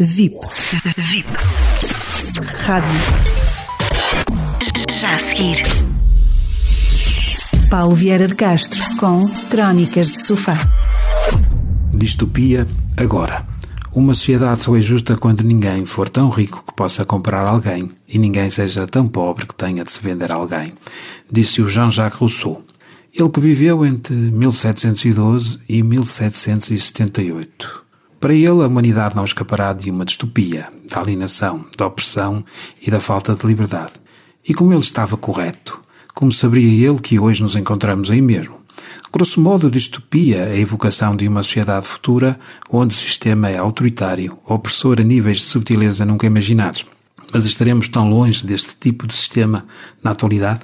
VIP. VIP. Rádio. Já a seguir. Paulo Vieira de Castro com Crónicas de Sofá. Distopia agora. Uma sociedade só é justa quando ninguém for tão rico que possa comprar alguém e ninguém seja tão pobre que tenha de se vender a alguém, disse o Jean-Jacques Rousseau. Ele que viveu entre 1712 e 1778. Para ele, a humanidade não escapará de uma distopia, da alienação, da opressão e da falta de liberdade. E como ele estava correto, como saberia ele que hoje nos encontramos aí mesmo? Grosso modo, distopia é a evocação de uma sociedade futura onde o sistema é autoritário, opressor a níveis de subtileza nunca imaginados. Mas estaremos tão longe deste tipo de sistema na atualidade?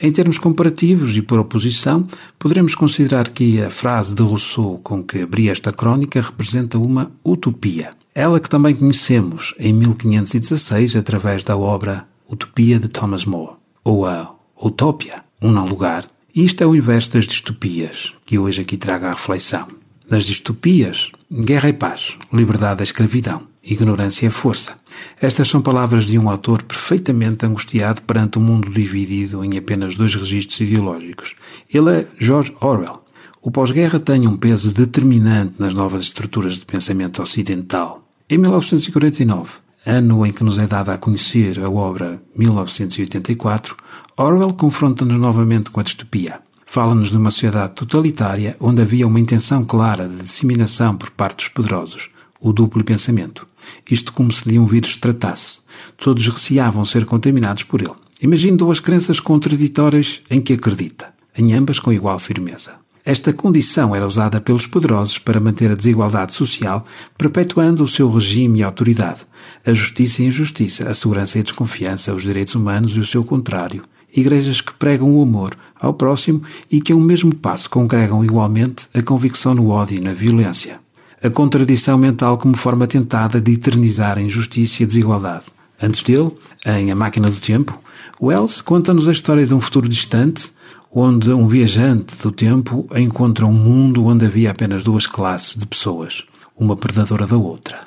Em termos comparativos e por oposição, poderemos considerar que a frase de Rousseau com que abri esta crónica representa uma utopia. Ela que também conhecemos em 1516 através da obra Utopia de Thomas More, ou a Utopia, um não lugar. Isto é o inverso das distopias, que hoje aqui trago à reflexão. Nas distopias, guerra e paz, liberdade é escravidão, ignorância é força. Estas são palavras de um autor perfeitamente angustiado perante um mundo dividido em apenas dois registros ideológicos. Ele é George Orwell. O pós-guerra tem um peso determinante nas novas estruturas de pensamento ocidental. Em 1949, ano em que nos é dada a conhecer a obra 1984, Orwell confronta-nos novamente com a distopia. Fala-nos de uma sociedade totalitária onde havia uma intenção clara de disseminação por parte dos poderosos, o duplo pensamento. Isto como se de um vírus tratasse. Todos receavam ser contaminados por ele. Imagine duas crenças contraditórias em que acredita, em ambas com igual firmeza. Esta condição era usada pelos poderosos para manter a desigualdade social, perpetuando o seu regime e autoridade, a justiça e a injustiça, a segurança e a desconfiança, os direitos humanos e o seu contrário, igrejas que pregam o amor ao próximo e que a um mesmo passo congregam igualmente a convicção no ódio e na violência. A contradição mental como forma tentada de eternizar a injustiça e a desigualdade. Antes dele, em A Máquina do Tempo, Wells conta-nos a história de um futuro distante onde um viajante do tempo encontra um mundo onde havia apenas duas classes de pessoas, uma predadora da outra.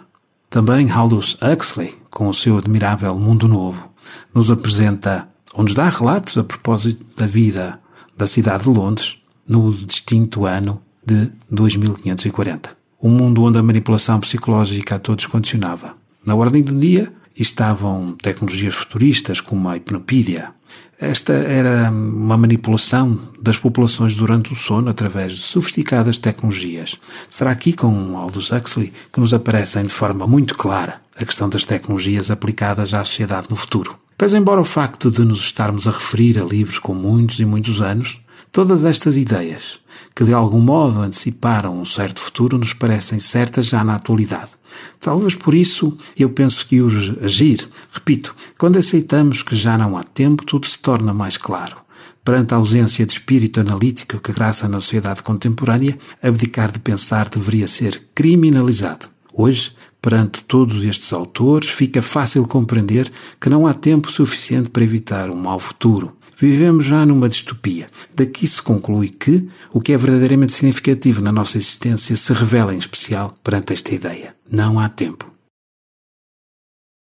Também Aldous Huxley, com o seu admirável Mundo Novo, nos apresenta ou nos dá relatos a propósito da vida da cidade de Londres no distinto ano de 2540. Um mundo onde a manipulação psicológica a todos condicionava. Na ordem do dia estavam tecnologias futuristas como a hipnopídia, esta era uma manipulação das populações durante o sono através de sofisticadas tecnologias. Será aqui com Aldous Huxley que nos aparecem de forma muito clara a questão das tecnologias aplicadas à sociedade no futuro. Pois, embora o facto de nos estarmos a referir a livros com muitos e muitos anos, todas estas ideias que de algum modo anteciparam um certo futuro nos parecem certas já na atualidade. Talvez por isso eu penso que urge agir. Repito, quando aceitamos que já não há tempo, tudo se torna mais claro. Perante a ausência de espírito analítico que graça na sociedade contemporânea, abdicar de pensar deveria ser criminalizado. Hoje, perante todos estes autores, fica fácil compreender que não há tempo suficiente para evitar um mau futuro. Vivemos já numa distopia. Daqui se conclui que o que é verdadeiramente significativo na nossa existência se revela em especial perante esta ideia. Não há tempo.